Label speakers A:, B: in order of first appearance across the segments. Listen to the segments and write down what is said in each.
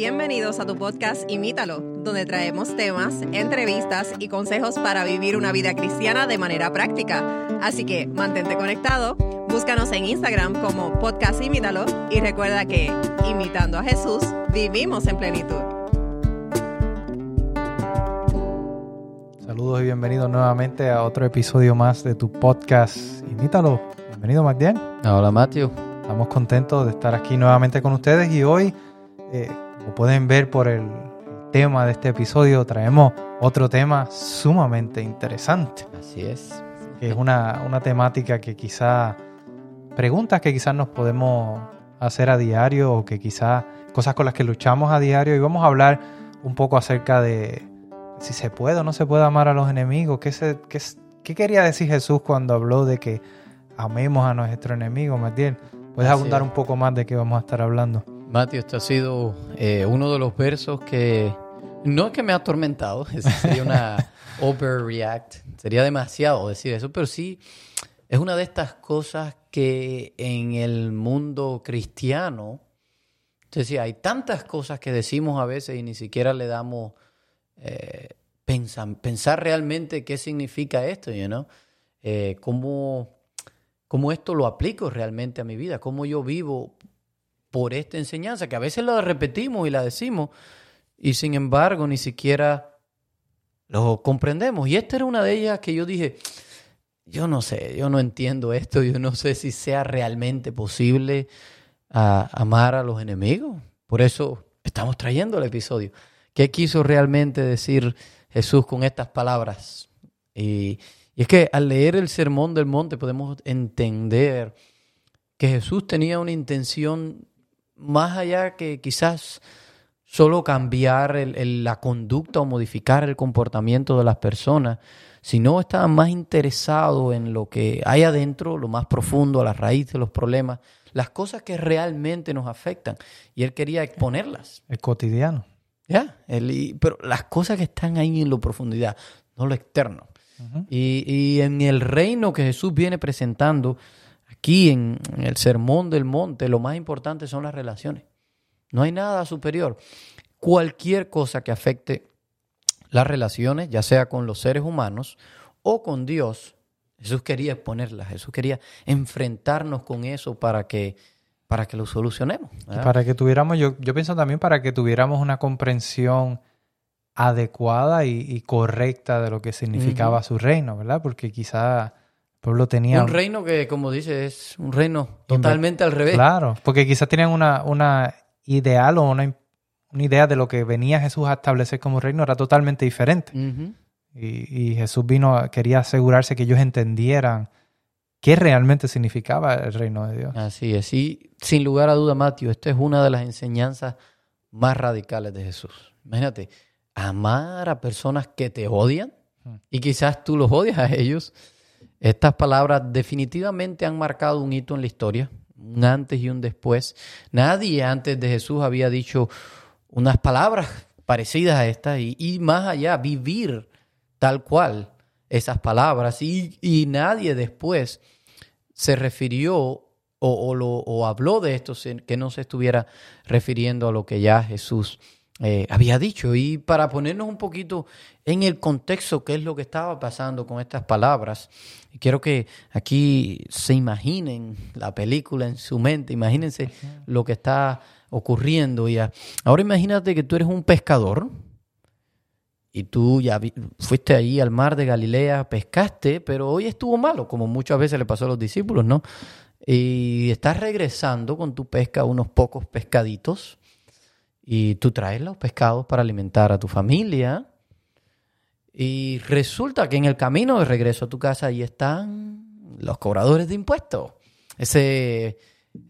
A: Bienvenidos a tu podcast Imítalo, donde traemos temas, entrevistas y consejos para vivir una vida cristiana de manera práctica. Así que mantente conectado, búscanos en Instagram como podcast Imítalo y recuerda que, imitando a Jesús, vivimos en plenitud.
B: Saludos y bienvenidos nuevamente a otro episodio más de tu podcast Imítalo. Bienvenido, Magdiel.
C: Hola, Matthew.
B: Estamos contentos de estar aquí nuevamente con ustedes y hoy, eh, como pueden ver por el tema de este episodio, traemos otro tema sumamente interesante.
C: Así es.
B: Que es una, una temática que quizá, preguntas que quizás nos podemos hacer a diario o que quizás cosas con las que luchamos a diario y vamos a hablar un poco acerca de si se puede o no se puede amar a los enemigos. ¿Qué, se, qué, qué quería decir Jesús cuando habló de que amemos a nuestro enemigo, Matiel? ¿Puedes
C: Así
B: abundar
C: es.
B: un poco más de qué vamos a estar hablando?
C: Matthew, este ha sido eh, uno de los versos que no es que me ha atormentado, sería una overreact, sería demasiado decir eso, pero sí es una de estas cosas que en el mundo cristiano, es decir, hay tantas cosas que decimos a veces y ni siquiera le damos eh, pensa- pensar realmente qué significa esto, you know? Eh, cómo, cómo esto lo aplico realmente a mi vida, cómo yo vivo por esta enseñanza, que a veces la repetimos y la decimos, y sin embargo ni siquiera lo comprendemos. Y esta era una de ellas que yo dije, yo no sé, yo no entiendo esto, yo no sé si sea realmente posible amar a los enemigos. Por eso estamos trayendo el episodio. ¿Qué quiso realmente decir Jesús con estas palabras? Y, y es que al leer el Sermón del Monte podemos entender que Jesús tenía una intención más allá que quizás solo cambiar el- el- la conducta o modificar el comportamiento de las personas, sino estaba más interesado en lo que hay adentro, lo más profundo, a la raíz de los problemas, las cosas que realmente nos afectan. Y él quería exponerlas.
B: El cotidiano.
C: ¿Ya? Pero las cosas que están ahí en lo profundidad, no lo externo. y, y en el reino que Jesús viene presentando, aquí en, en el Sermón del Monte, lo más importante son las relaciones. No hay nada superior. Cualquier cosa que afecte las relaciones, ya sea con los seres humanos o con Dios, Jesús quería exponerlas, Jesús quería enfrentarnos con eso para que, para que lo solucionemos.
B: Para que tuviéramos, yo, yo pienso también para que tuviéramos una comprensión adecuada y, y correcta de lo que significaba su reino, ¿verdad? Porque quizá pueblo tenía...
C: Un reino que, como dice, es un reino totalmente al revés.
B: Claro, porque quizás tenían una, una ideal o una, una idea de lo que venía Jesús a establecer como reino era totalmente diferente. Y, y Jesús vino, a- quería asegurarse que ellos entendieran qué realmente significaba el reino de Dios.
C: Así es. Y sin lugar a duda, Mateo, esta es una de las enseñanzas más radicales de Jesús. Imagínate, amar a personas que te odian
B: Hmm.
C: y quizás tú los odias a ellos. Estas palabras definitivamente han marcado un hito en la historia, un antes y un después. Nadie antes de Jesús había dicho unas palabras parecidas a estas y, y más allá, vivir tal cual esas palabras. Y, y nadie después se refirió o, o lo, o habló de esto que no se estuviera refiriendo a lo que ya Jesús eh, había dicho. Y para ponernos un poquito en el contexto, qué es lo que estaba pasando con estas palabras, y quiero que aquí se imaginen la película en su mente, imagínense lo que está ocurriendo. Y ahora imagínate que tú eres un pescador y tú ya fuiste ahí al mar de Galilea, pescaste, pero hoy estuvo malo, como muchas veces le pasó a los discípulos, ¿no? Y estás regresando con tu pesca unos pocos pescaditos y tú traes los pescados para alimentar a tu familia y resulta que en el camino de regreso a tu casa ahí están los cobradores de impuestos. Ese,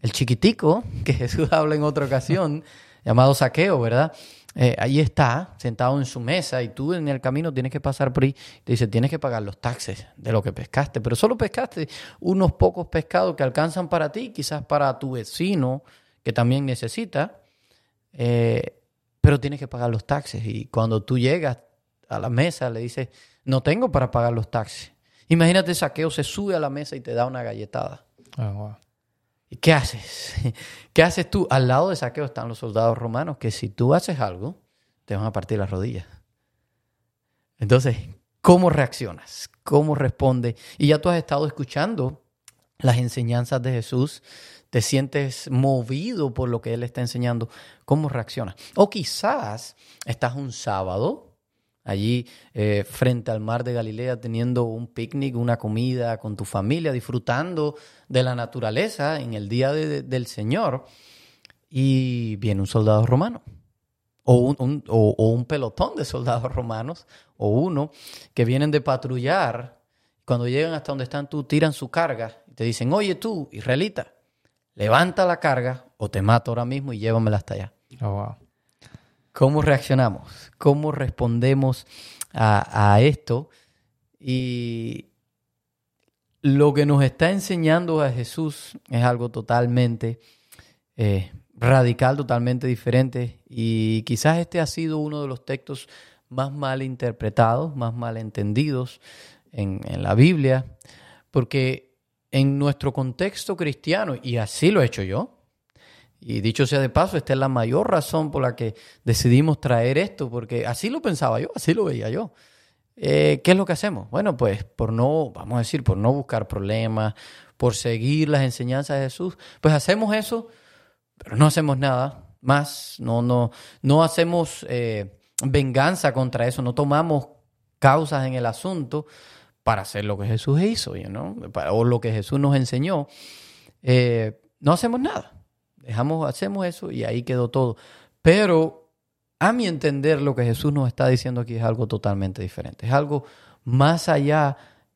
C: el chiquitico que Jesús habla en otra ocasión, llamado saqueo, ¿verdad? Eh, ahí está, sentado en su mesa, y tú en el camino tienes que pasar por ahí. Te dice, tienes que pagar los taxes de lo que pescaste, pero solo pescaste unos pocos pescados que alcanzan para ti, quizás para tu vecino, que también necesita, eh, pero tienes que pagar los taxes. Y cuando tú llegas a la mesa, le dices, no tengo para pagar los taxes. Imagínate, saqueo se sube a la mesa y te da una galletada.
B: Ah, wow.
C: ¿Y qué haces? ¿Qué haces tú? Al lado de Saqueo están los soldados romanos que si tú haces algo, te van a partir las rodillas. Entonces, ¿cómo reaccionas? ¿Cómo responde? Y ya tú has estado escuchando las enseñanzas de Jesús, te sientes movido por lo que Él está enseñando, ¿cómo reaccionas? O quizás estás un sábado allí eh, frente al mar de Galilea teniendo un picnic, una comida con tu familia, disfrutando de la naturaleza en el día del Señor y viene un soldado romano. O un, o un, pelotón de soldados romanos, o uno, que vienen de patrullar. Cuando llegan hasta donde están tú, tiran su carga y te dicen, oye tú, israelita, levanta la carga o te mato ahora mismo y llévamela hasta allá.
B: Oh, wow.
C: ¿Cómo reaccionamos? ¿Cómo respondemos a, esto? Y lo que nos está enseñando a Jesús es algo totalmente eh, radical, totalmente diferente. Y quizás este ha sido uno de los textos más mal interpretados, más mal entendidos en, en la Biblia, porque en nuestro contexto cristiano, y así lo he hecho yo, y dicho sea de paso, esta es la mayor razón por la que decidimos traer esto, porque así lo pensaba yo, así lo veía yo. Eh, ¿Qué es lo que hacemos? Bueno, pues por no, vamos a decir, por no buscar problemas, por seguir las enseñanzas de Jesús, pues hacemos eso, pero no hacemos nada más, no, no, no hacemos eh, venganza contra eso, no tomamos causas en el asunto para hacer lo que Jesús hizo, ¿no? o lo que Jesús nos enseñó. Eh, no hacemos nada. Dejamos, hacemos eso y ahí quedó todo. Pero a mi entender lo que Jesús nos está diciendo aquí es algo totalmente diferente. Es algo más allá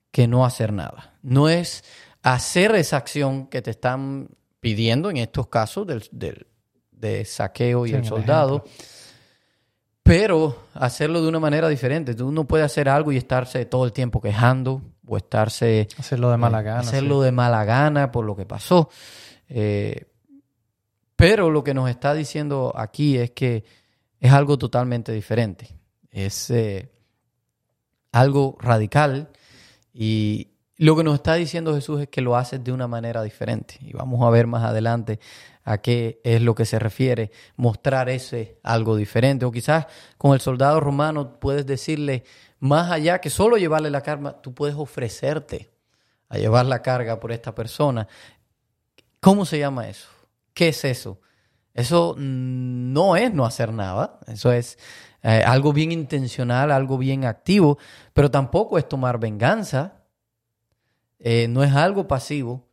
C: que no hacer nada. No es hacer esa acción que te están pidiendo en estos casos del, de saqueo y el soldado, pero hacerlo de una manera diferente. Tú no puedes hacer algo y estarse todo el tiempo quejando o estarse...
B: Hacerlo de mala gana.
C: Hacerlo de mala gana por lo que pasó. Eh, pero lo que nos está diciendo aquí es que es algo totalmente diferente. Es eh, algo radical y lo que nos está diciendo Jesús es que lo haces de una manera diferente. Y vamos a ver más adelante a qué es lo que se refiere mostrar ese algo diferente. O quizás con el soldado romano puedes decirle más allá que solo llevarle la carga, tú puedes ofrecerte a llevar la carga por esta persona. ¿Cómo se llama eso? ¿Qué es eso? Eso no es no hacer nada, eso es eh, algo bien intencional, algo bien activo, pero tampoco es tomar venganza, eh, no es algo pasivo.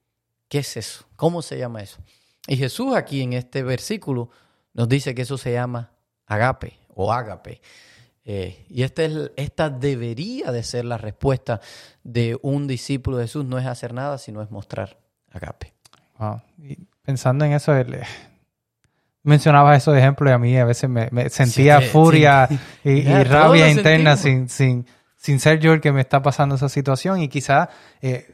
C: ¿Qué es eso? ¿Cómo se llama eso? Y Jesús aquí en este versículo nos dice que eso se llama agape o ágape. Eh, y esta, es, esta debería de ser la respuesta de un discípulo de Jesús, no es hacer nada, sino es mostrar agape.
B: Wow pensando en eso, mencionaba mencionabas esos ejemplos y a mí a veces me, sentía furia y, rabia interna sin, sin, sin ser yo el que me está pasando esa situación y quizás eh,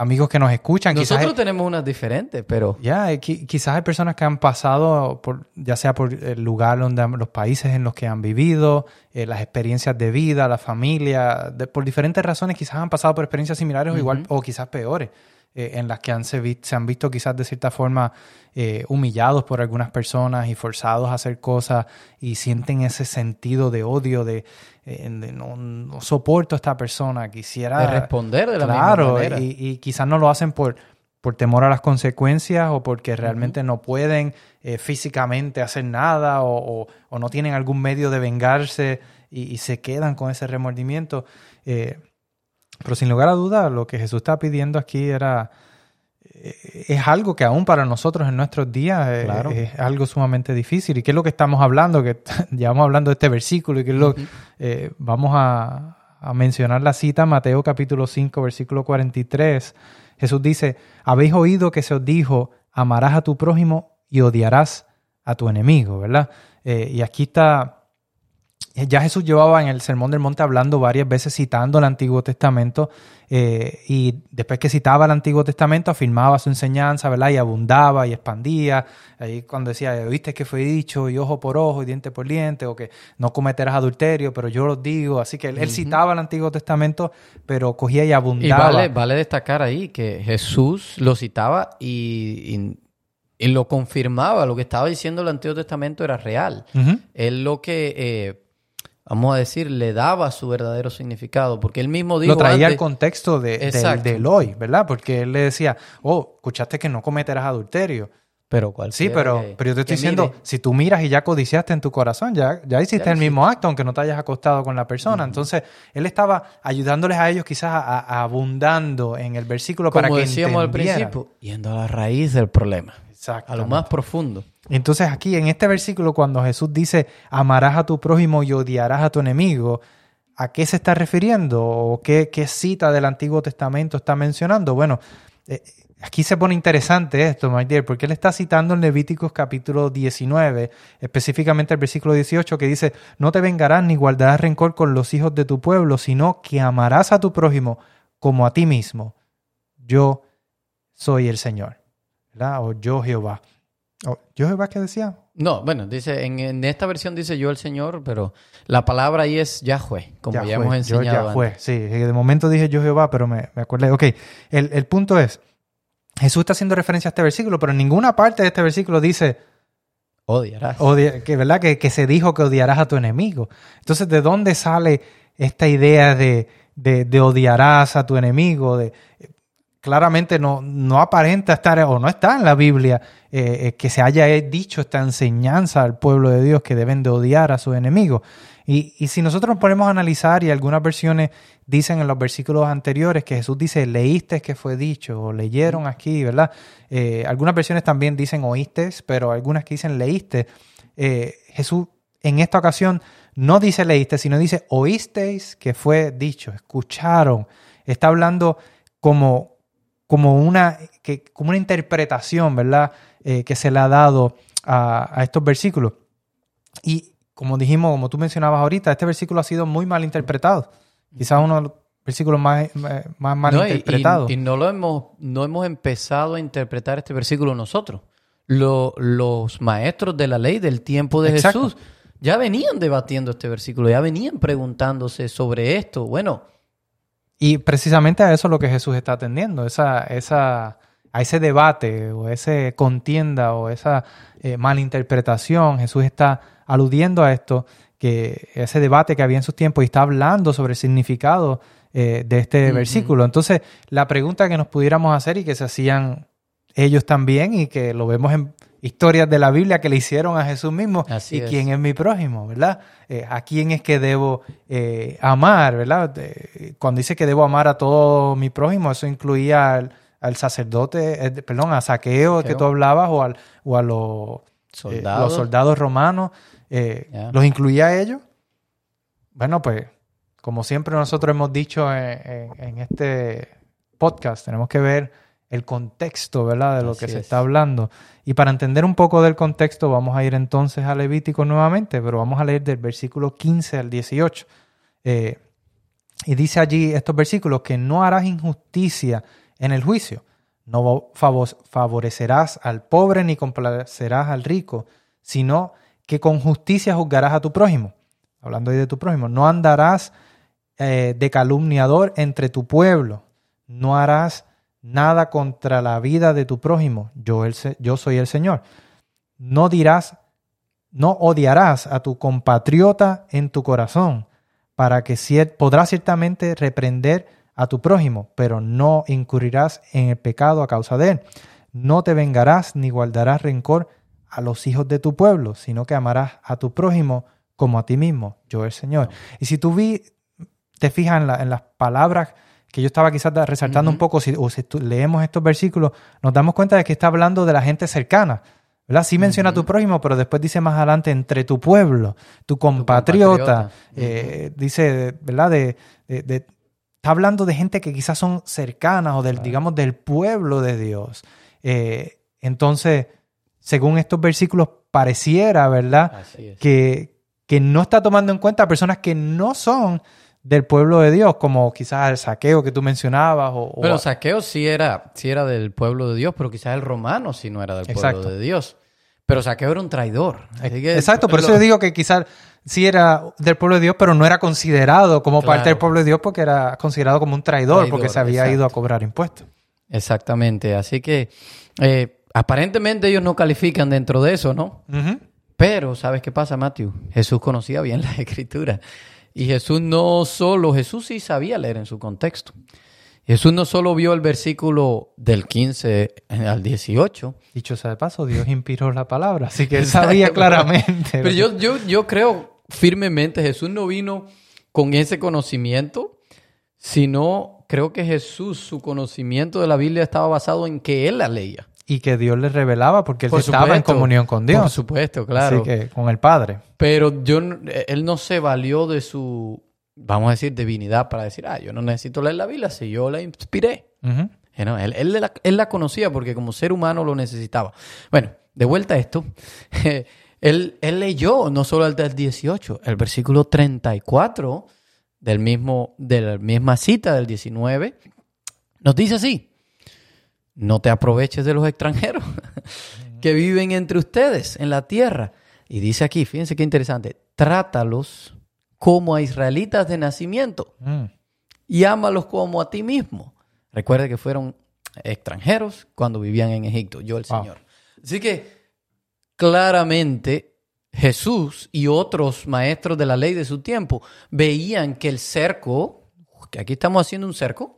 B: amigos que nos escuchan.
C: Nosotros tenemos unas diferentes, pero...
B: Ya, quizás hay personas que han pasado, por, ya sea por el lugar donde los países en los que han vivido, eh, las experiencias de vida, la familia, por diferentes razones quizás han pasado por experiencias similares o igual o quizás peores. Eh, en las que han se, se, han visto quizás de cierta forma eh, humillados por algunas personas y forzados a hacer cosas y sienten ese sentido de odio de, eh, no, soporto a esta persona, quisiera...
C: responder de la
B: claro,
C: misma manera.
B: Y, y quizás no lo hacen por, por temor a las consecuencias o porque realmente no pueden físicamente hacer nada o, o, no tienen algún medio de vengarse y, se quedan con ese remordimiento. Pero sin lugar a dudas, lo que Jesús está pidiendo aquí era eh, es algo que aún para nosotros en nuestros días eh, es, algo sumamente difícil. ¿Y qué es lo que estamos hablando? Que llevamos hablando de este versículo y que es lo eh, vamos a, mencionar la cita Mateo capítulo 5 versículo 43. Jesús dice, habéis oído que se os dijo, amarás a tu prójimo y odiarás a tu enemigo, ¿verdad? y aquí está ya Jesús llevaba en el Sermón del Monte hablando varias veces citando el Antiguo Testamento eh, y después que citaba el Antiguo Testamento afirmaba su enseñanza, ¿verdad? Y abundaba y expandía. Ahí cuando decía, ¿viste que fue dicho y ojo por ojo y diente por diente o que no cometerás adulterio, pero yo lo digo. Así que él, citaba el Antiguo Testamento, pero cogía y abundaba.
C: Y vale, vale destacar ahí que Jesús lo citaba y, y lo confirmaba, lo que estaba diciendo el Antiguo Testamento era real. Él lo que eh, vamos a decir, le daba su verdadero significado, porque él mismo dijo...
B: Lo traía al contexto de, del hoy, ¿verdad? Porque él le decía, oh, escuchaste que no cometerás adulterio.
C: Pero cuál
B: Sí, pero, pero yo te estoy diciendo, si tú miras y ya codiciaste en tu corazón, ya, ya hiciste el mismo acto, aunque no te hayas acostado con la persona. Entonces, él estaba ayudándoles a ellos quizás a, abundando en el versículo para que decíamos al principio,
C: yendo a la raíz del problema. A lo más profundo.
B: Entonces aquí en este versículo cuando Jesús dice amarás a tu prójimo y odiarás a tu enemigo, ¿a qué se está refiriendo? ¿O qué, cita del Antiguo Testamento está mencionando? Bueno, eh, aquí se pone interesante esto, my dear, porque él está citando en Levíticos capítulo 19, específicamente el versículo 18, que dice, no te vengarás ni guardarás rencor con los hijos de tu pueblo, sino que amarás a tu prójimo como a ti mismo. Yo soy el Señor. ¿verdad? O yo Jehová. Oh, ¿Yo Jehová qué decía?
C: No, bueno, dice, en, esta versión dice yo el Señor, pero la palabra ahí es Yahweh, como ya hemos enseñado.
B: Yo Yahweh, sí. De momento dije yo Jehová, pero me, me acordé. Ok, el, punto es, Jesús está haciendo referencia a este versículo, pero en ninguna parte de este versículo dice...
C: Odiarás.
B: que, ¿Verdad? Que, que, se dijo que odiarás a tu enemigo. Entonces, ¿de dónde sale esta idea de, de, de odiarás a tu enemigo? De, claramente no, no aparenta estar o no está en la Biblia eh, eh, que se haya dicho esta enseñanza al pueblo de Dios que deben de odiar a sus enemigos. Y, y, si nosotros nos ponemos a analizar, y algunas versiones dicen en los versículos anteriores que Jesús dice, leíste que fue dicho, o leyeron aquí, ¿verdad? Eh, algunas versiones también dicen oíste, pero algunas que dicen leíste. Jesús en esta ocasión no dice leíste, sino dice oísteis que fue dicho, escucharon. Está hablando como, como una, que, como una interpretación, ¿verdad? Eh, que se le ha dado a, estos versículos. Y como dijimos, como tú mencionabas ahorita, este versículo ha sido muy mal interpretado. Quizás uno de los versículos más, más mal interpretados.
C: Y, no lo hemos, no hemos empezado a interpretar este versículo nosotros. los maestros de la ley del tiempo de Jesús ya venían debatiendo este versículo, ya venían preguntándose sobre esto. Bueno,
B: y precisamente a eso es lo que Jesús está atendiendo, esa, esa, a ese debate o ese contienda o esa eh, malinterpretación. Jesús está aludiendo a esto, que ese debate que había en sus tiempos y está hablando sobre el significado eh, de este versículo. Entonces, la pregunta que nos pudiéramos hacer y que se hacían ellos también y que lo vemos en historias de la Biblia que le hicieron a Jesús mismo. y quién es mi prójimo, ¿verdad? Eh, ¿A quién es que debo eh, amar, ¿verdad? cuando dice que debo amar a todo mi prójimo, eso incluía al, sacerdote, eh, perdón, a Saqueo que tú hablabas o, al, o a los soldados, los soldados romanos. ¿Los incluía a ellos? Bueno, pues como siempre nosotros hemos dicho en este podcast, tenemos que ver el contexto, ¿verdad? De lo que se está hablando. Y para entender un poco del contexto, vamos a ir entonces a Levítico nuevamente, pero vamos a leer del versículo 15 al 18. Eh, y dice allí estos versículos que no harás injusticia en el juicio, no favorecerás al pobre ni complacerás al rico, sino que con justicia juzgarás a tu prójimo. Hablando ahí de tu prójimo, no andarás eh, de calumniador entre tu pueblo, no harás nada contra la vida de tu prójimo, yo, yo soy el Señor. No dirás, no odiarás a tu compatriota en tu corazón, para que podrás ciertamente reprender a tu prójimo, pero no incurrirás en el pecado a causa de él. No te vengarás ni guardarás rencor a los hijos de tu pueblo, sino que amarás a tu prójimo como a ti mismo, yo el Señor. Y si tú vi, te fijas en, en las palabras que yo estaba quizás resaltando un poco, si, o si leemos estos versículos, nos damos cuenta de que está hablando de la gente cercana. ¿verdad? Sí menciona a tu prójimo, pero después dice más adelante entre tu pueblo, tu compatriota. Eh, dice, ¿verdad? De, está hablando de gente que quizás son cercanas o del, digamos, del pueblo de Dios. Eh, entonces, según estos versículos, pareciera, ¿verdad? Que, que no está tomando en cuenta a personas que no son del pueblo de Dios, como quizás el saqueo que tú mencionabas. O,
C: bueno, saqueo sí era, sí era del pueblo de Dios, pero quizás el romano sí no era del pueblo de Dios. Pero saqueo era un traidor.
B: Exacto, por eso yo digo que quizás sí era del pueblo de Dios, pero no era considerado como parte del pueblo de Dios porque era considerado como un traidor, porque se había ido a cobrar impuestos.
C: Exactamente, así que eh, aparentemente ellos no califican dentro de eso, ¿no? Pero, ¿sabes qué pasa, Matthew? Jesús conocía bien la escritura. Y Jesús no solo, Jesús sí sabía leer en su contexto. Jesús no solo vio el versículo del 15 al 18.
B: Dicho sea de paso, Dios inspiró la palabra, así que él sabía claramente.
C: Pero yo, yo, yo creo firmemente, Jesús no vino con ese conocimiento, sino creo que Jesús, su conocimiento de la Biblia estaba basado en que él la leía.
B: Y que Dios le revelaba porque él estaba en comunión con Dios.
C: Por supuesto, claro.
B: Así que con el Padre.
C: Pero yo, él no se valió de su, vamos a decir, divinidad para decir, ah, yo no necesito leer la Biblia si yo la inspiré. él, él, la, conocía porque como ser humano lo necesitaba. Bueno, de vuelta a esto. él, él leyó no solo el del 18, el versículo 34 del mismo, de la misma cita del 19, nos dice así no te aproveches de los extranjeros que viven entre ustedes en la tierra. Y dice aquí, fíjense qué interesante, trátalos como a israelitas de nacimiento mm. y ámalos como a ti mismo. Recuerde que fueron extranjeros cuando vivían en Egipto, yo el Señor. Así que claramente Jesús y otros maestros de la ley de su tiempo veían que el cerco, que aquí estamos haciendo un cerco,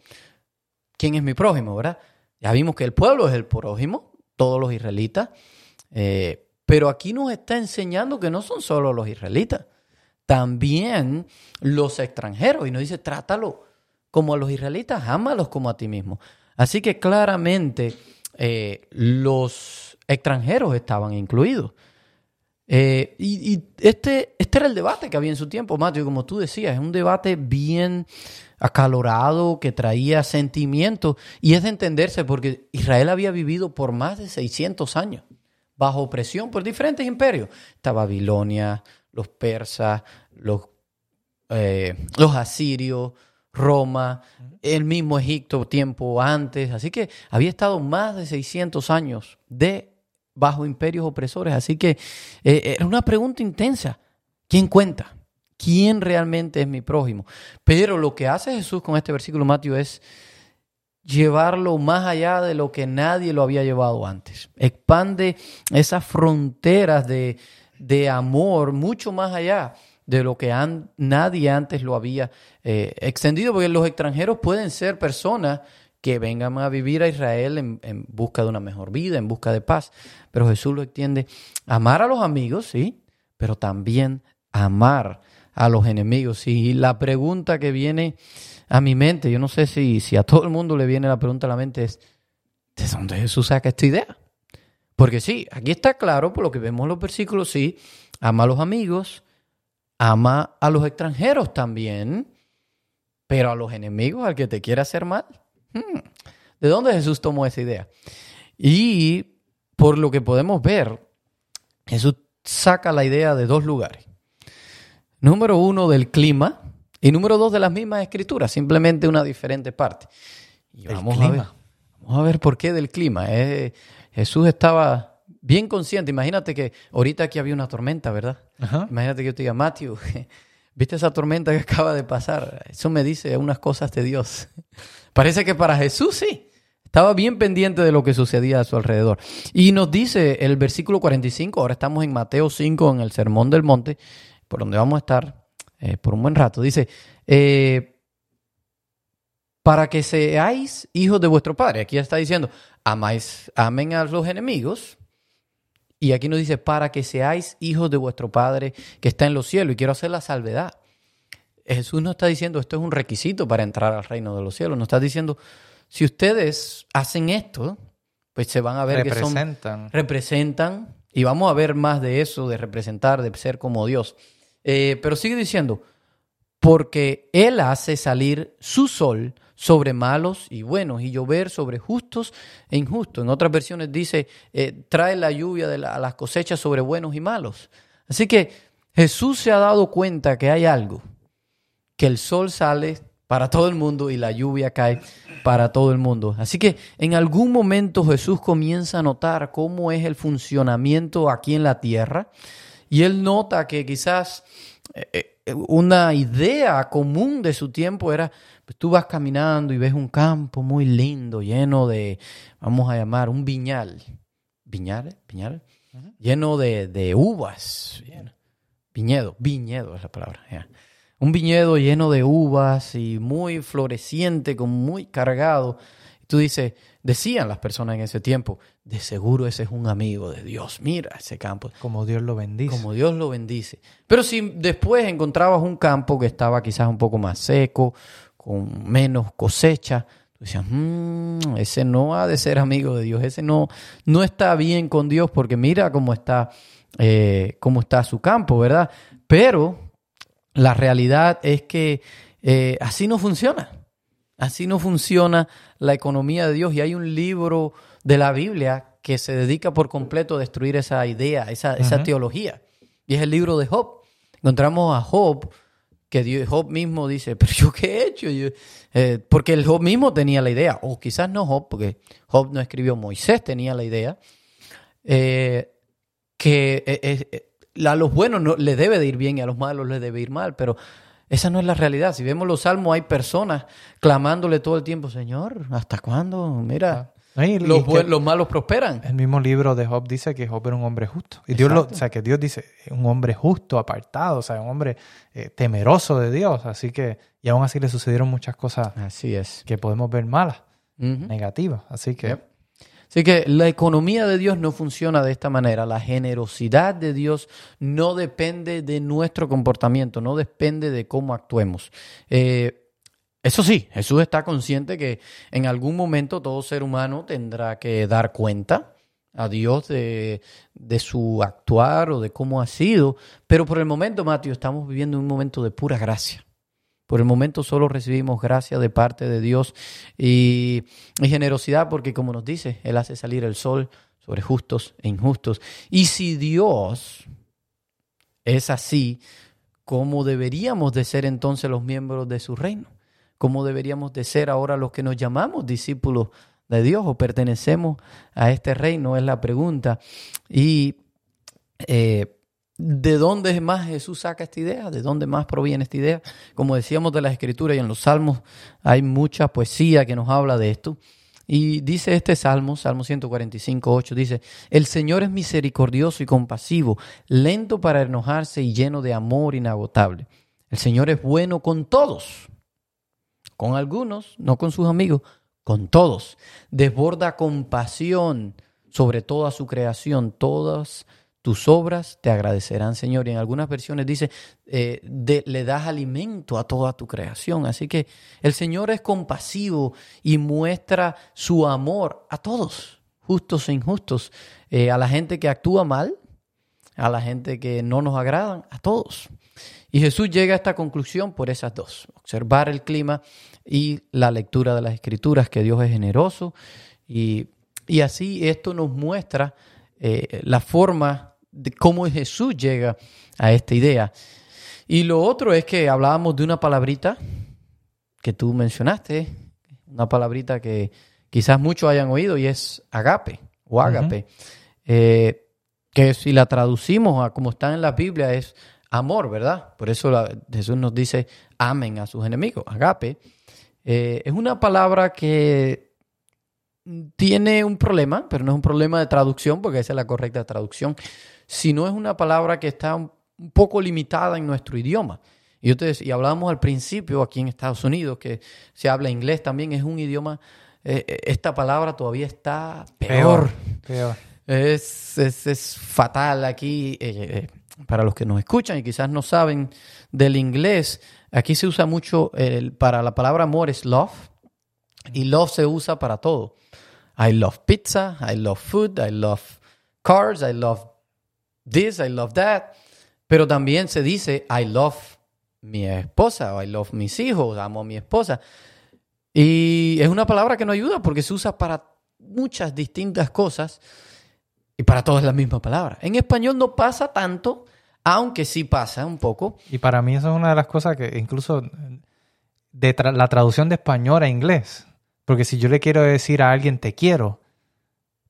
C: ¿quién es mi prójimo, verdad? Ya vimos que el pueblo es el prójimo, todos los israelitas, eh, pero aquí nos está enseñando que no son solo los israelitas, también los extranjeros. Y nos dice, trátalo como a los israelitas, ámalos como a ti mismo. Así que claramente eh, los extranjeros estaban incluidos. Eh, y, este, este era el debate que había en su tiempo, Mateo, como tú decías, es un debate bien acalorado, que traía sentimientos, y es de entenderse porque Israel había vivido por más de 600 años bajo opresión por diferentes imperios. Está Babilonia, los persas, los, eh, los asirios, Roma, el mismo Egipto tiempo antes, así que había estado más de 600 años de bajo imperios opresores, así que eh, era una pregunta intensa. ¿Quién cuenta? quién realmente es mi prójimo. Pero lo que hace Jesús con este versículo, Mateo, es llevarlo más allá de lo que nadie lo había llevado antes. Expande esas fronteras de, amor mucho más allá de lo que nadie antes lo había eh, extendido, porque los extranjeros pueden ser personas que vengan a vivir a Israel en, en, busca de una mejor vida, en busca de paz, pero Jesús lo extiende amar a los amigos, sí, pero también amar a los enemigos. Y la pregunta que viene a mi mente, yo no sé si, si a todo el mundo le viene la pregunta a la mente es, ¿de dónde Jesús saca esta idea? Porque sí, aquí está claro, por lo que vemos en los versículos, sí, ama a los amigos, ama a los extranjeros también, pero a los enemigos, al que te quiera hacer mal. Hmm, ¿De dónde Jesús tomó esa idea? Y por lo que podemos ver, Jesús saca la idea de dos lugares. Número uno, del clima. Y número dos, de las mismas escrituras, simplemente una diferente parte. Y vamos, a ver, vamos a ver por qué del clima. Jesús estaba bien consciente. Imagínate que ahorita aquí había una tormenta, ¿verdad? Imagínate que yo te diga, Matthew, ¿viste esa tormenta que acaba de pasar? Eso me dice unas cosas de Dios. Parece que para Jesús sí. Estaba bien pendiente de lo que sucedía a su alrededor. Y nos dice el versículo 45, ahora estamos en Mateo 5, en el Sermón del Monte, por donde vamos a estar eh, por un buen rato. Dice, eh, para que seáis hijos de vuestro Padre. Aquí está diciendo, amáis, amen a los enemigos. Y aquí nos dice, para que seáis hijos de vuestro Padre que está en los cielos. Y quiero hacer la salvedad. Jesús no está diciendo, esto es un requisito para entrar al reino de los cielos. No está diciendo, si ustedes hacen esto, pues se van a ver que son... Representan. Y vamos a ver más de eso, de representar, de ser como Dios. Eh, pero sigue diciendo, porque Él hace salir su sol sobre malos y buenos y llover sobre justos e injustos. En otras versiones dice, eh, trae la lluvia de a las cosechas sobre buenos y malos. Así que Jesús se ha dado cuenta que hay algo, que el sol sale para todo el mundo y la lluvia cae para todo el mundo. Así que en algún momento Jesús comienza a notar cómo es el funcionamiento aquí en la tierra y él nota que quizás eh, eh, una idea común de su tiempo era, pues tú vas caminando y ves un campo muy lindo, lleno de, vamos a llamar, un viñal. ¿Viñal? ¿Viñal? Lleno de, de uvas. Viñedo, viñedo es la palabra. Un viñedo lleno de uvas y muy floreciente, con muy cargado. Y tú dices, decían las personas en ese tiempo, de seguro ese es un amigo de Dios. Mira ese campo.
B: Como Dios lo bendice.
C: Como Dios lo bendice. Pero si después encontrabas un campo que estaba quizás un poco más seco, con menos cosecha, tú decías, mmm, ese no ha de ser amigo de Dios, ese no, no está bien con Dios porque mira cómo está eh, cómo está su campo, ¿verdad? Pero la realidad es que eh, así no funciona. Así no funciona la economía de Dios. Y hay un libro de la Biblia que se dedica por completo a destruir esa idea, esa, esa teología. Y es el libro de Job. Encontramos a Job, que Dios, Job mismo dice, pero yo qué he hecho? Eh, porque el Job mismo tenía la idea, o quizás no Job, porque Job no escribió, Moisés tenía la idea. Eh, que eh, eh, a los buenos no, les debe de ir bien y a los malos les debe ir mal, pero esa no es la realidad. Si vemos los salmos, hay personas clamándole todo el tiempo, Señor, ¿hasta cuándo? Mira, los, los, malos prosperan.
B: El mismo libro de Job dice que Job era un hombre justo. Y Dios lo, o sea, que Dios dice, un hombre justo, apartado, o sea, un hombre eh, temeroso de Dios. Así que, y aún así le sucedieron muchas cosas
C: así es.
B: que podemos ver malas, negativas. Así que...
C: Así que la economía de Dios no funciona de esta manera. La generosidad de Dios no depende de nuestro comportamiento, no depende de cómo actuemos. Eh, eso sí, Jesús está consciente que en algún momento todo ser humano tendrá que dar cuenta a Dios de, su actuar o de cómo ha sido. Pero por el momento, Mateo, estamos viviendo un momento de pura gracia. Por el momento solo recibimos gracia de parte de Dios y, generosidad porque como nos dice, Él hace salir el sol sobre justos e injustos. Y si Dios es así, ¿cómo deberíamos de ser entonces los miembros de su reino? ¿Cómo deberíamos de ser ahora los que nos llamamos discípulos de Dios o pertenecemos a este reino? Es la pregunta. Y eh, ¿De dónde más Jesús saca esta idea? ¿De dónde más proviene esta idea? Como decíamos de la Escritura y en los Salmos hay mucha poesía que nos habla de esto. Y dice este Salmo, Salmo 145, 8, dice, el Señor es misericordioso y compasivo, lento para enojarse y lleno de amor inagotable. El Señor es bueno con todos, con algunos, no con sus amigos, con todos. Desborda compasión sobre toda su creación, todas tus obras te agradecerán, Señor. Y en algunas versiones dice, eh, le das alimento a toda tu creación. Así que el Señor es compasivo y muestra su amor a todos, justos e injustos, eh, a la gente que actúa mal, a la gente que no nos agradan, a todos. Y Jesús llega a esta conclusión por esas dos, observar el clima y la lectura de las escrituras, que Dios es generoso. Y, así esto nos muestra eh, la forma de cómo Jesús llega a esta idea. Y lo otro es que hablábamos de una palabrita que tú mencionaste, una palabrita que quizás muchos hayan oído y es agape o ágape, eh, que si la traducimos a como está en la Biblia es amor, ¿verdad? Por eso Jesús nos dice amen a sus enemigos, agape. Eh, es una palabra que tiene un problema, pero no es un problema de traducción, porque esa es la correcta traducción, sino es una palabra que está un poco limitada en nuestro idioma. Y, ustedes, y hablábamos al principio aquí en Estados Unidos que se habla inglés también, es un idioma, eh, eh, esta palabra todavía está peor. peor, Es, es, fatal aquí. Eh, para los que nos escuchan y quizás no saben del inglés, aquí se usa mucho para la palabra amor es love y love se usa para todo. I love pizza, I love food, I love cars, I love this, I love that. Pero también se dice I love mi esposa o I love mis hijos, amo a mi esposa. Y es una palabra que no ayuda porque se usa para muchas distintas cosas y para todas la misma palabra. En español no pasa tanto, Aunque sí pasa un poco.
B: Y para mí eso es una de las cosas que incluso de tra- la traducción de español a inglés. Porque si yo le quiero decir a alguien te quiero,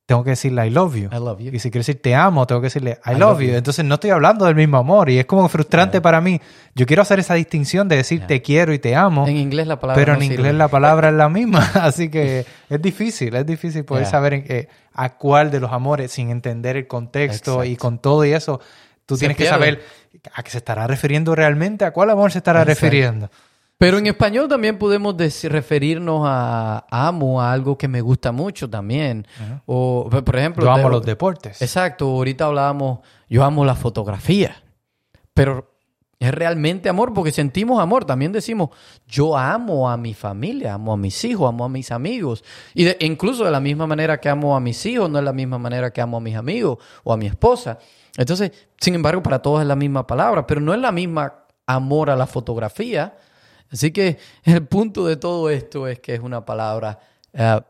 B: tengo que decirle I love you.
C: I love you.
B: Y si quiero decir te amo, tengo que decirle I,
C: I
B: love, you.
C: you.
B: Entonces no estoy hablando del mismo amor. Y es como frustrante
C: Yeah.
B: para mí. Yo quiero hacer esa distinción de decir
C: Yeah.
B: te quiero y te amo.
C: En inglés la palabra
B: Pero
C: no
B: en inglés la palabra es la misma, así que es difícil, es difícil poder
C: Yeah.
B: saber en qué- a cuál de los amores sin entender el contexto y con todo y eso, tú
C: Se
B: tienes que saber a qué se estará refiriendo realmente, a cuál amor se estará
C: Exacto.
B: refiriendo.
C: Pero en español también podemos decir- referirnos a amo, a algo que me gusta mucho también. O, por ejemplo...
B: Yo amo
C: te-
B: los deportes.
C: Exacto, ahorita hablábamos, yo amo la fotografía, pero es realmente amor porque sentimos amor. También decimos, yo amo a mi familia, amo a mis hijos, amo a mis amigos. Y de- incluso de la misma manera que amo a mis hijos, no es la misma manera que amo a mis amigos o a mi esposa. Entonces, sin embargo, para todos es la misma palabra, pero no es la misma amor a la fotografía. Así que el punto de todo esto es que es una palabra eh,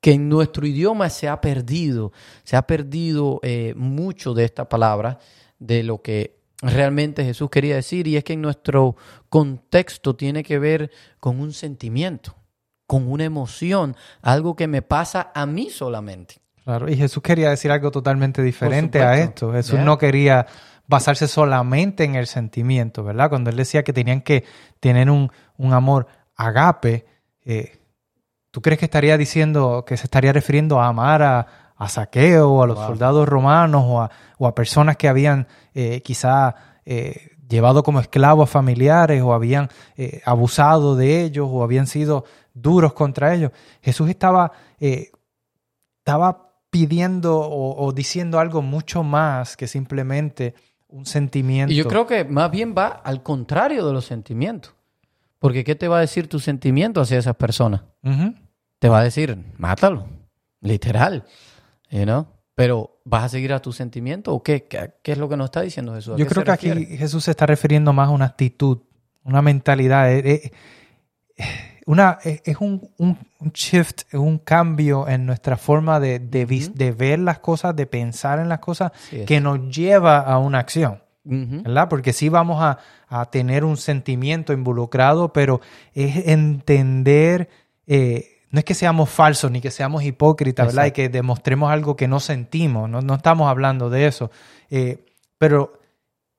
C: que en nuestro idioma se ha perdido, se ha perdido eh, mucho de esta palabra, de lo que realmente Jesús quería decir, y es que en nuestro contexto tiene que ver con un sentimiento, con una emoción, algo que me pasa a mí solamente.
B: Claro, y Jesús quería decir algo totalmente diferente a esto. Jesús
C: Yeah.
B: no quería basarse solamente en el sentimiento, ¿verdad? Cuando él decía que tenían que tener un, un amor agape, eh, ¿tú crees que estaría diciendo, que se estaría refiriendo a amar a, a Saqueo o a los
C: Wow.
B: soldados romanos o a, o a personas que habían eh, quizá eh, llevado como esclavos familiares o habían eh, abusado de ellos o habían sido duros contra ellos? Jesús estaba... estaba pidiendo o, o diciendo algo mucho más que simplemente un sentimiento.
C: Y yo creo que más bien va al contrario de los sentimientos. Porque ¿qué te va a decir tu sentimiento hacia esas personas? Te va a decir, mátalo, literal, you know? Pero ¿vas a seguir a tu sentimiento o qué? ¿Qué, qué es lo que nos está diciendo Jesús? ¿A
B: Yo creo que aquí? Jesús se está refiriendo más a una actitud, una mentalidad. eh, eh, una, eh, es un, un- shift, es un cambio en nuestra forma de, de, de ver las cosas, de pensar en las cosas, que nos lleva a una acción. ¿verdad? Porque sí vamos a, a tener un sentimiento involucrado, pero es entender, eh, no es que seamos falsos ni que seamos hipócritas, ¿verdad? Y que demostremos algo que no sentimos, no, no estamos hablando de eso, Eh, pero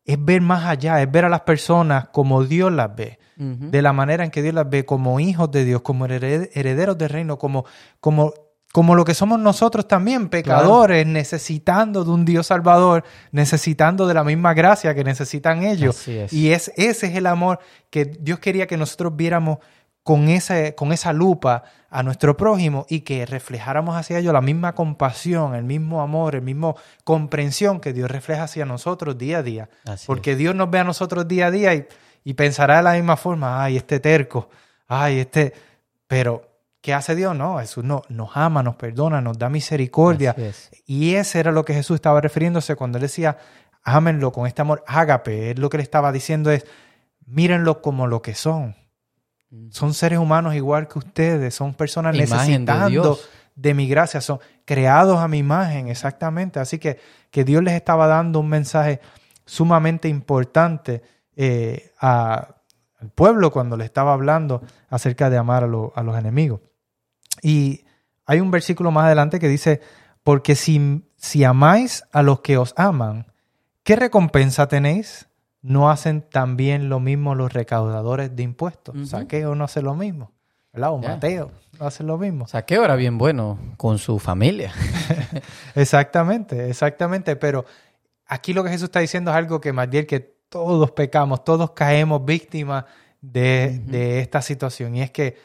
B: es ver más allá, es ver a las personas como Dios las ve, de la manera en que Dios las ve, como hijos de Dios, como hered- herederos del reino, como, como, como lo que somos nosotros también, pecadores, necesitando de un Dios salvador, necesitando de la misma gracia que necesitan ellos.
C: Es.
B: Y es, ese es el amor que Dios quería que nosotros viéramos con, ese, con esa lupa a nuestro prójimo y que reflejáramos hacia ellos la misma compasión, el mismo amor, el mismo comprensión que Dios refleja hacia nosotros día a día.
C: Así
B: Porque Dios nos ve a nosotros día a día y, y pensará de la misma forma, ay, este terco, ay, este... Pero, ¿qué hace Dios? No, Jesús no, nos ama, nos perdona, nos da misericordia.
C: Es.
B: Y ese era lo que Jesús estaba refiriéndose cuando él decía, ámenlo con este amor, ágape. Él lo que le estaba diciendo es, mírenlo como lo que son. Son seres humanos igual que ustedes, son personas
C: Imagen de
B: necesitando
C: Dios.
B: de mi gracia, son creados a mi imagen, exactamente. Así que, que Dios les estaba dando un mensaje sumamente importante eh, a- al pueblo cuando le estaba hablando acerca de amar a, lo- a los enemigos. Y hay un versículo más adelante que dice, porque si, si amáis a los que os aman, ¿qué recompensa tenéis? ¿No hacen también lo mismo los recaudadores de impuestos? Saqueo no hace lo mismo, ¿verdad? O. Mateo no hace lo mismo.
C: Saqueo era bien bueno con su familia.
B: Exactamente, exactamente. Pero aquí lo que Jesús está diciendo es algo que, Magdiel, que todos pecamos, todos caemos víctimas de esta situación. Y es que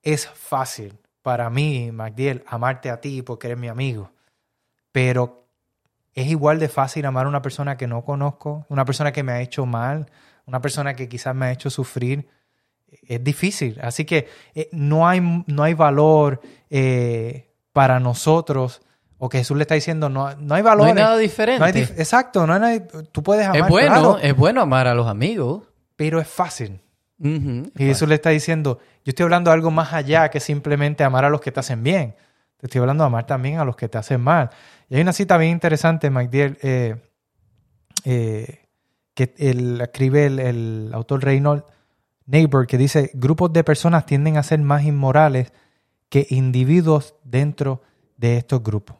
B: es fácil para mí, Magdiel, amarte a ti porque eres mi amigo. Pero es igual de fácil amar a una persona que no conozco, una persona que me ha hecho mal, una persona que quizás me ha hecho sufrir. Es difícil. Así que eh, no, hay, no hay valor eh, para nosotros. O que Jesús le está diciendo, no, no hay
C: No
B: valor.
C: hay nada diferente.
B: No hay dif- exacto, no hay nadie- tú puedes amar,
C: es bueno,
B: claro,
C: es bueno amar a los amigos.
B: pero es fácil. Y Jesús le está diciendo, yo estoy hablando de algo más allá que simplemente amar a los que te hacen bien. Te estoy hablando de amar también a los que te hacen mal. Y hay una cita bien interesante, Magdiel, eh, eh, que el, escribe el, autor Reynold Neighbor, que dice, grupos de personas tienden a ser más inmorales que individuos dentro de estos grupos.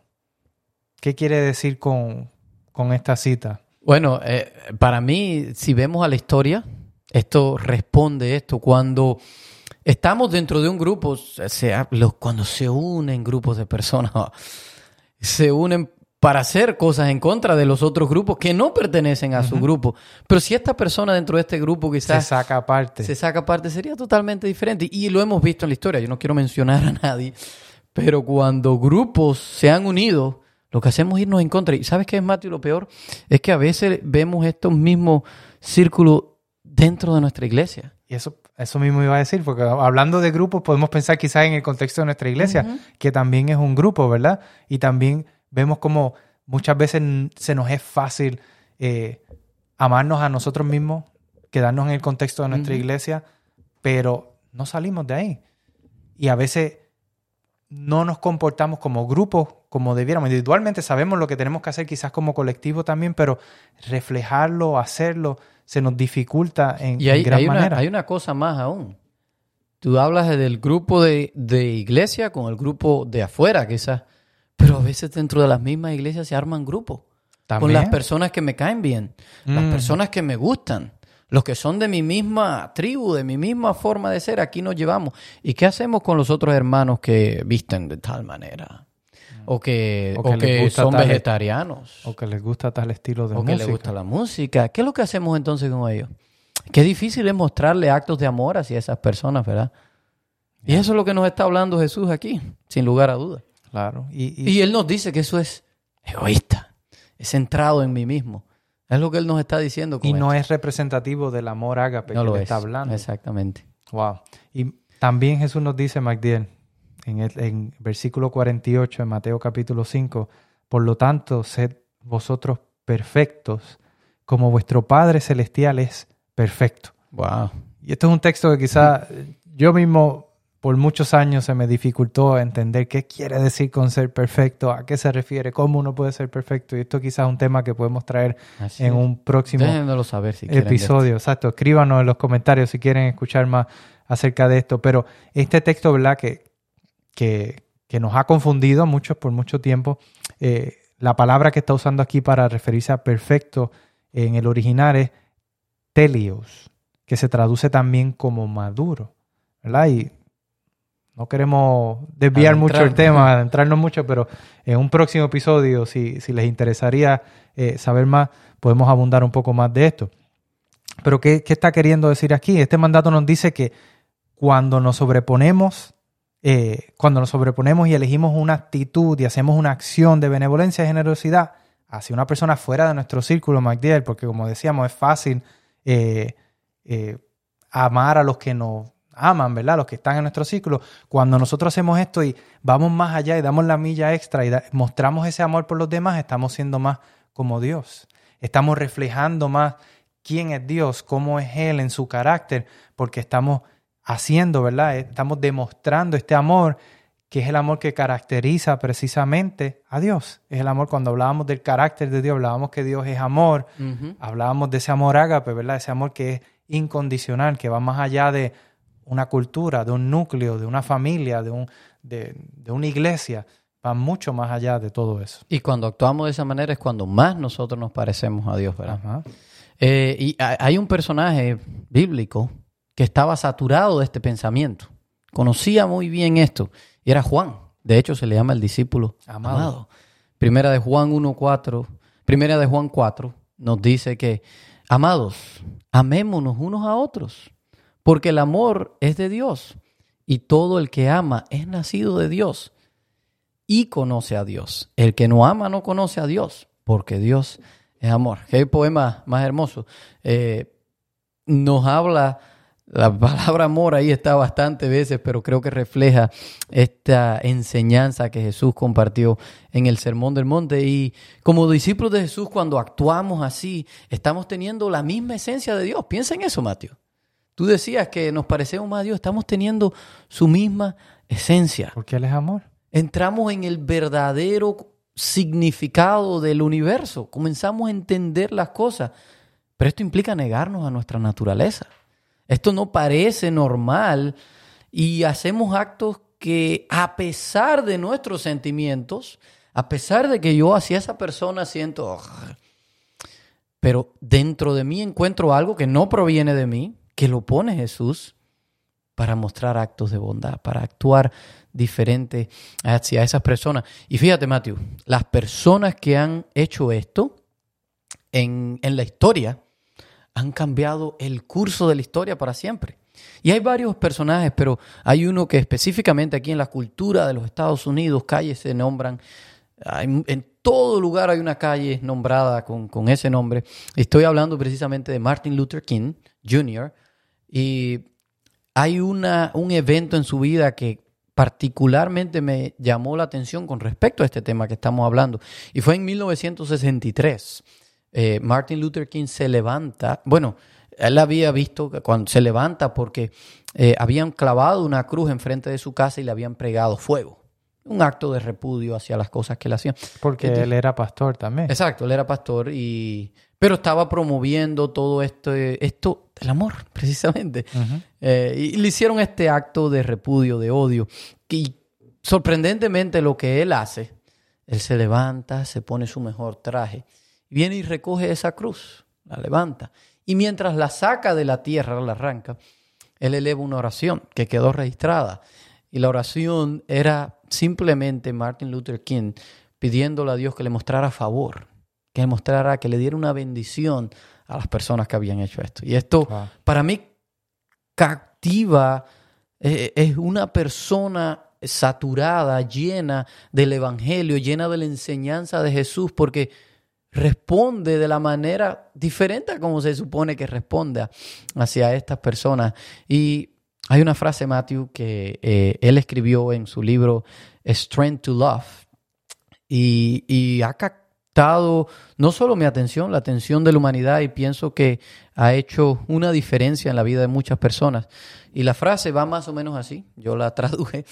B: ¿Qué quiere decir con, con esta cita?
C: Bueno, eh, para mí, si vemos a la historia, esto responde esto. Cuando estamos dentro de un grupo, cuando se unen grupos de personas, se unen para hacer cosas en contra de los otros grupos que no pertenecen a su grupo. Pero si esta persona dentro de este grupo quizás
B: Se saca aparte.
C: se saca parte, sería totalmente diferente. Y lo hemos visto en la historia. Yo no quiero mencionar a nadie, pero cuando grupos se han unido, lo que hacemos es irnos en contra. ¿Y sabes qué es, Mateo? Lo peor es que a veces vemos estos mismos círculos dentro de nuestra iglesia.
B: Y eso, eso mismo iba a decir, porque hablando de grupos podemos pensar quizás en el contexto de nuestra iglesia, que también es un grupo, ¿verdad? Y también vemos como muchas veces se nos es fácil eh, amarnos a nosotros mismos, quedarnos en el contexto de nuestra iglesia, pero no salimos de ahí. Y a veces no nos comportamos como grupos como debiéramos. Individualmente sabemos lo que tenemos que hacer quizás como colectivo también, pero reflejarlo, hacerlo, se nos dificulta en,
C: Y
B: en
C: hay,
B: gran
C: hay una,
B: manera.
C: hay una cosa más aún. Tú hablas del grupo de, de iglesia con el grupo de afuera, quizás. Pero a veces dentro de las mismas iglesias se arman grupos. Con las personas que me caen bien, las
B: Mm.
C: personas que me gustan, los que son de mi misma tribu, de mi misma forma de ser, aquí nos llevamos. ¿Y qué hacemos con los otros hermanos que visten de tal manera? O que,
B: O
C: o
B: que
C: que son
B: tal-
C: vegetarianos.
B: O que les gusta tal estilo de
C: o que
B: música.
C: les gusta la música. ¿Qué es lo que hacemos entonces con ellos? Qué difícil es mostrarle actos de amor hacia esas personas, ¿verdad? Y eso es lo que nos está hablando Jesús aquí, sin lugar a dudas.
B: Claro. Y, y-
C: Y Él nos dice que eso es egoísta, es centrado en mí mismo. Es lo que Él nos está diciendo. Con
B: y no es representativo del amor ágape
C: no
B: que
C: lo es.
B: está hablando.
C: Exactamente.
B: Wow. Y también Jesús nos dice, MacDiel, en, el, en versículo 48 en Mateo capítulo 5, por lo tanto, sed vosotros perfectos, como vuestro Padre Celestial es perfecto.
C: Wow.
B: Y esto es un texto que quizá yo mismo por muchos años se me dificultó entender qué quiere decir con ser perfecto, a qué se refiere, cómo uno puede ser perfecto. Y esto quizás es un tema que podemos traer
C: Así
B: en
C: es.
B: un próximo
C: saber si
B: episodio. Exacto. Escríbanos en los comentarios si quieren escuchar más acerca de esto. Pero este texto, ¿verdad? Que, que, que nos ha confundido a muchos por mucho tiempo. eh, la palabra que está usando aquí para referirse a perfecto en el original es telios, que se traduce también como maduro. ¿Verdad? Y no queremos desviar mucho el tema, adentrarnos mucho, pero en un próximo episodio, si, si les interesaría eh, saber más, podemos abundar un poco más de esto. Pero ¿qué, qué está queriendo decir aquí? Este mandato nos dice que cuando nos sobreponemos, eh, cuando nos sobreponemos y elegimos una actitud y hacemos una acción de benevolencia y generosidad hacia una persona fuera de nuestro círculo, MacDiel, porque como decíamos, es fácil eh, amar a los que nos aman, ¿verdad? Los que están en nuestro círculo. Cuando nosotros hacemos esto y vamos más allá y damos la milla extra y mostramos ese amor por los demás, estamos siendo más como Dios. Estamos reflejando más quién es Dios, cómo es Él en su carácter, porque estamos haciendo, ¿verdad? Estamos demostrando este amor que es el amor que caracteriza precisamente a Dios. Es el amor cuando hablábamos del carácter de Dios, hablábamos que Dios es amor, hablábamos de ese amor ágape, ¿verdad? Ese amor que es incondicional, que va más allá de una cultura, de un núcleo, de una familia, de, un, de, de una iglesia, va mucho más allá de todo eso.
C: Y cuando actuamos de esa manera es cuando más nosotros nos parecemos a Dios, ¿verdad?
B: Ajá.
C: Eh, y ha- hay un personaje bíblico que estaba saturado de este pensamiento. Conocía muy bien esto. Y era Juan. De hecho, se le llama el discípulo
B: Amado.
C: amado. Primera de Juan 1.4. Primera de Juan 4 nos dice que, amados, amémonos unos a otros. Porque el amor es de Dios. Y todo el que ama es nacido de Dios. Y conoce a Dios. El que no ama no conoce a Dios. Porque Dios es amor. Qué poema más hermoso. Eh, nos habla, la palabra amor ahí está bastantes veces, pero creo que refleja esta enseñanza que Jesús compartió en el Sermón del Monte. Y como discípulos de Jesús, cuando actuamos así, estamos teniendo la misma esencia de Dios. Piensa en eso, Mateo. Tú decías que nos parecemos más a Dios, estamos teniendo su misma esencia
B: Porque Él es amor.
C: entramos en el verdadero significado del universo, comenzamos a entender las cosas. Pero esto implica negarnos a nuestra naturaleza. Esto no parece normal y hacemos actos que a pesar de nuestros sentimientos, a pesar de que yo hacia esa persona siento, pero dentro de mí encuentro algo que no proviene de mí, que lo pone Jesús para mostrar actos de bondad, para actuar diferente hacia esas personas. Y fíjate, Matthew, las personas que han hecho esto en, en la historia han cambiado el curso de la historia para siempre. Y hay varios personajes, pero hay uno que específicamente aquí en la cultura de los Estados Unidos, calles se nombran. en todo lugar hay una calle nombrada con, con, ese nombre. Estoy hablando precisamente de Martin Luther King Jr. Y hay una, un evento en su vida que particularmente me llamó la atención con respecto a este tema que estamos hablando. Y fue en 1963. Eh, Martin Luther King se levanta, bueno, él había visto que cuando se levanta porque eh, habían clavado una cruz enfrente de su casa y le habían pregado fuego. Un acto de repudio hacia las cosas que le hacían.
B: Porque él era pastor también.
C: Exacto, él era pastor y pero estaba promoviendo todo esto, esto del amor, precisamente. Eh, y le hicieron este acto de repudio, de odio. Y sorprendentemente lo que él hace, él se levanta, se pone su mejor traje, viene y recoge esa cruz, la levanta y mientras la saca de la tierra, la arranca, él eleva una oración que quedó registrada. Y la oración era simplemente Martin Luther King pidiéndole a Dios que le mostrara favor, que le mostrara, que le diera una bendición a las personas que habían hecho esto. Y esto para mí captiva, eh, es una persona saturada, llena del Evangelio, llena de la enseñanza de Jesús, porque responde de la manera diferente a como se supone que responda hacia estas personas. Y hay una frase, Matthew, que eh, él escribió en su libro Strength to Love y, y ha no solo mi atención, la atención de la humanidad y pienso que ha hecho una diferencia en la vida de muchas personas. Y la frase va más o menos así, yo la traduje,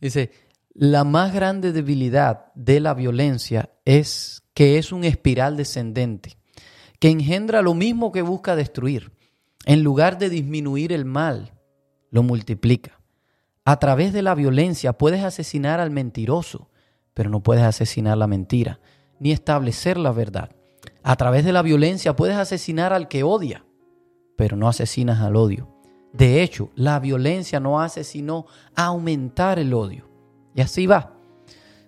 C: dice, la más grande debilidad de la violencia es que es un espiral descendente, que engendra lo mismo que busca destruir. En lugar de disminuir el mal, lo multiplica. A través de la violencia puedes asesinar al mentiroso, pero no puedes asesinar la mentira, ni establecer la verdad. A través de la violencia puedes asesinar al que odia, pero no asesinas al odio. De hecho, la violencia no hace sino aumentar el odio. Y así va.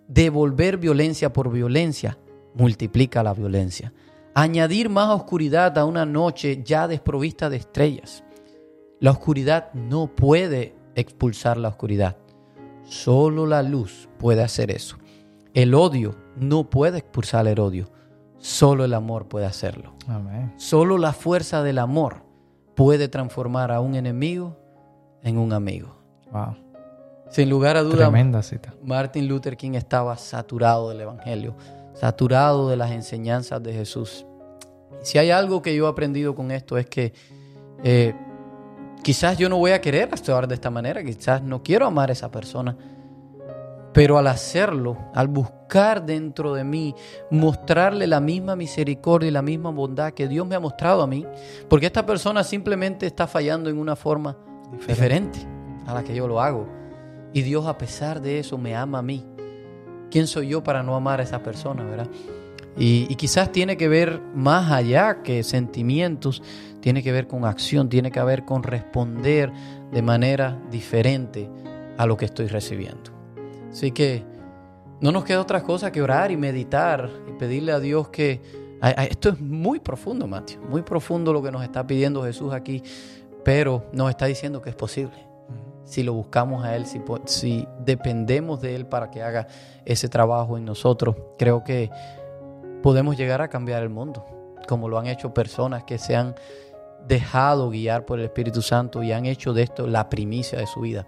C: Devolver violencia por violencia multiplica la violencia. Añadir más oscuridad a una noche ya desprovista de estrellas. La oscuridad no puede expulsar la oscuridad. Solo la luz puede hacer eso. El odio no puede expulsar el odio. Solo el amor puede hacerlo. Solo la fuerza del amor puede transformar a un enemigo en un amigo. Sin lugar a duda, Martin Luther King estaba saturado del Evangelio saturado de las enseñanzas de Jesús. Si hay algo que yo he aprendido con esto es que eh, quizás yo no voy a querer actuar de esta manera, quizás no quiero amar a esa persona, pero al hacerlo, al buscar dentro de mí, mostrarle la misma misericordia y la misma bondad que Dios me ha mostrado a mí, porque esta persona simplemente está fallando en una forma diferente a la que yo lo hago. Y Dios a pesar de eso me ama a mí ¿Quién soy yo para no amar a esa persona, verdad? Y, quizás tiene que ver más allá que sentimientos, tiene que ver con acción, tiene que ver con responder de manera diferente a lo que estoy recibiendo. Así que no nos queda otra cosa que orar y meditar y pedirle a Dios que... Esto es muy profundo, Mateo, muy profundo lo que nos está pidiendo Jesús aquí, pero nos está diciendo que es posible. Si lo buscamos a Él, si, si dependemos de Él para que haga ese trabajo en nosotros, creo que podemos llegar a cambiar el mundo, como lo han hecho personas que se han dejado guiar por el Espíritu Santo y han hecho de esto la primicia de su vida.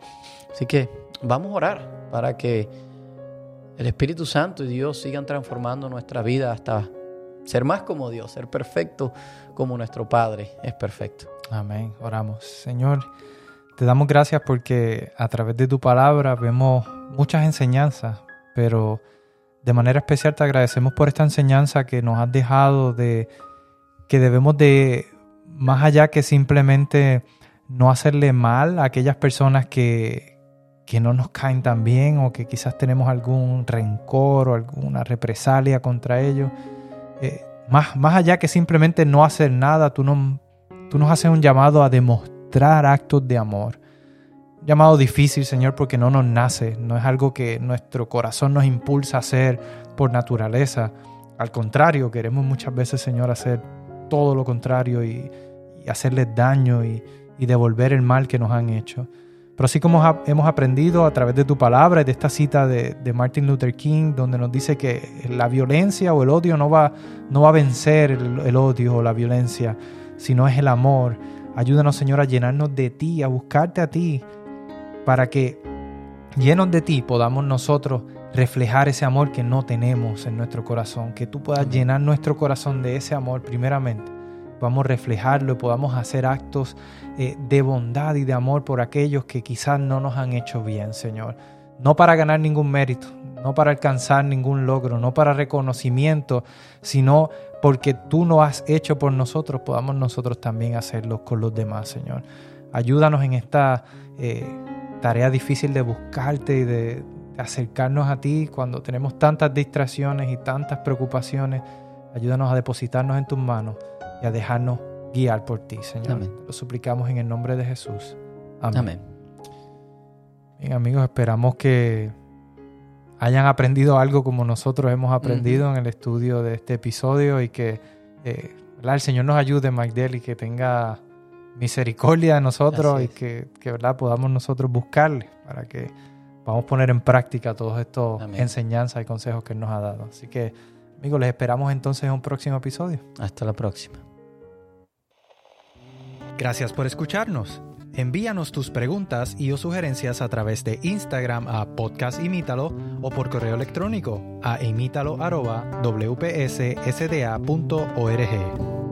C: Así que vamos a orar para que el Espíritu Santo y Dios sigan transformando nuestra vida hasta ser más como Dios, ser perfecto como nuestro Padre es perfecto.
B: Amén. Oramos. Señor. Te damos gracias porque a través de tu palabra vemos muchas enseñanzas, pero de manera especial te agradecemos por esta enseñanza que nos has dejado de que debemos de más allá que simplemente no hacerle mal a aquellas personas que, que no nos caen tan bien o que quizás tenemos algún rencor o alguna represalia contra ellos. Eh, más, más allá que simplemente no hacer nada, tú, no, tú nos haces un llamado a demostrar actos de amor. Llamado difícil, Señor, porque no nos nace, no es algo que nuestro corazón nos impulsa a hacer por naturaleza. Al contrario, queremos muchas veces, Señor, hacer todo lo contrario y, hacerles daño y, devolver el mal que nos han hecho. Pero así como hemos aprendido a través de tu palabra y de esta cita de, Martin Luther King, donde nos dice que la violencia o el odio no va, no va a vencer el, odio o la violencia, sino es el amor. Ayúdanos, Señor, a llenarnos de ti, a buscarte a ti, para que llenos de ti podamos nosotros reflejar ese amor que no tenemos en nuestro corazón, que tú puedas llenar nuestro corazón de ese amor primeramente, podamos reflejarlo y podamos hacer actos eh, de bondad y de amor por aquellos que quizás no nos han hecho bien, Señor. No para ganar ningún mérito, no para alcanzar ningún logro, no para reconocimiento, sino porque tú lo has hecho por nosotros, podamos nosotros también hacerlo con los demás, Señor. Ayúdanos en esta eh, tarea difícil de buscarte y de, acercarnos a ti cuando tenemos tantas distracciones y tantas preocupaciones. Ayúdanos a depositarnos en tus manos y a dejarnos guiar por ti, Señor. Lo suplicamos en el nombre de Jesús. Amén. Bien, amigos, esperamos que hayan aprendido algo como nosotros hemos aprendido en el estudio de este episodio y que eh, el Señor nos ayude, Magdel, y que tenga misericordia de nosotros y que, que ¿verdad? podamos nosotros buscarle para que a poner en práctica todos estos enseñanzas y consejos que Él nos ha dado. Así que, amigos, les esperamos entonces en un próximo episodio.
C: Hasta la próxima.
B: Gracias por escucharnos. Envíanos tus preguntas y o sugerencias a través de Instagram a Podcast Imítalo o por correo electrónico a imítalo.wpssda.org.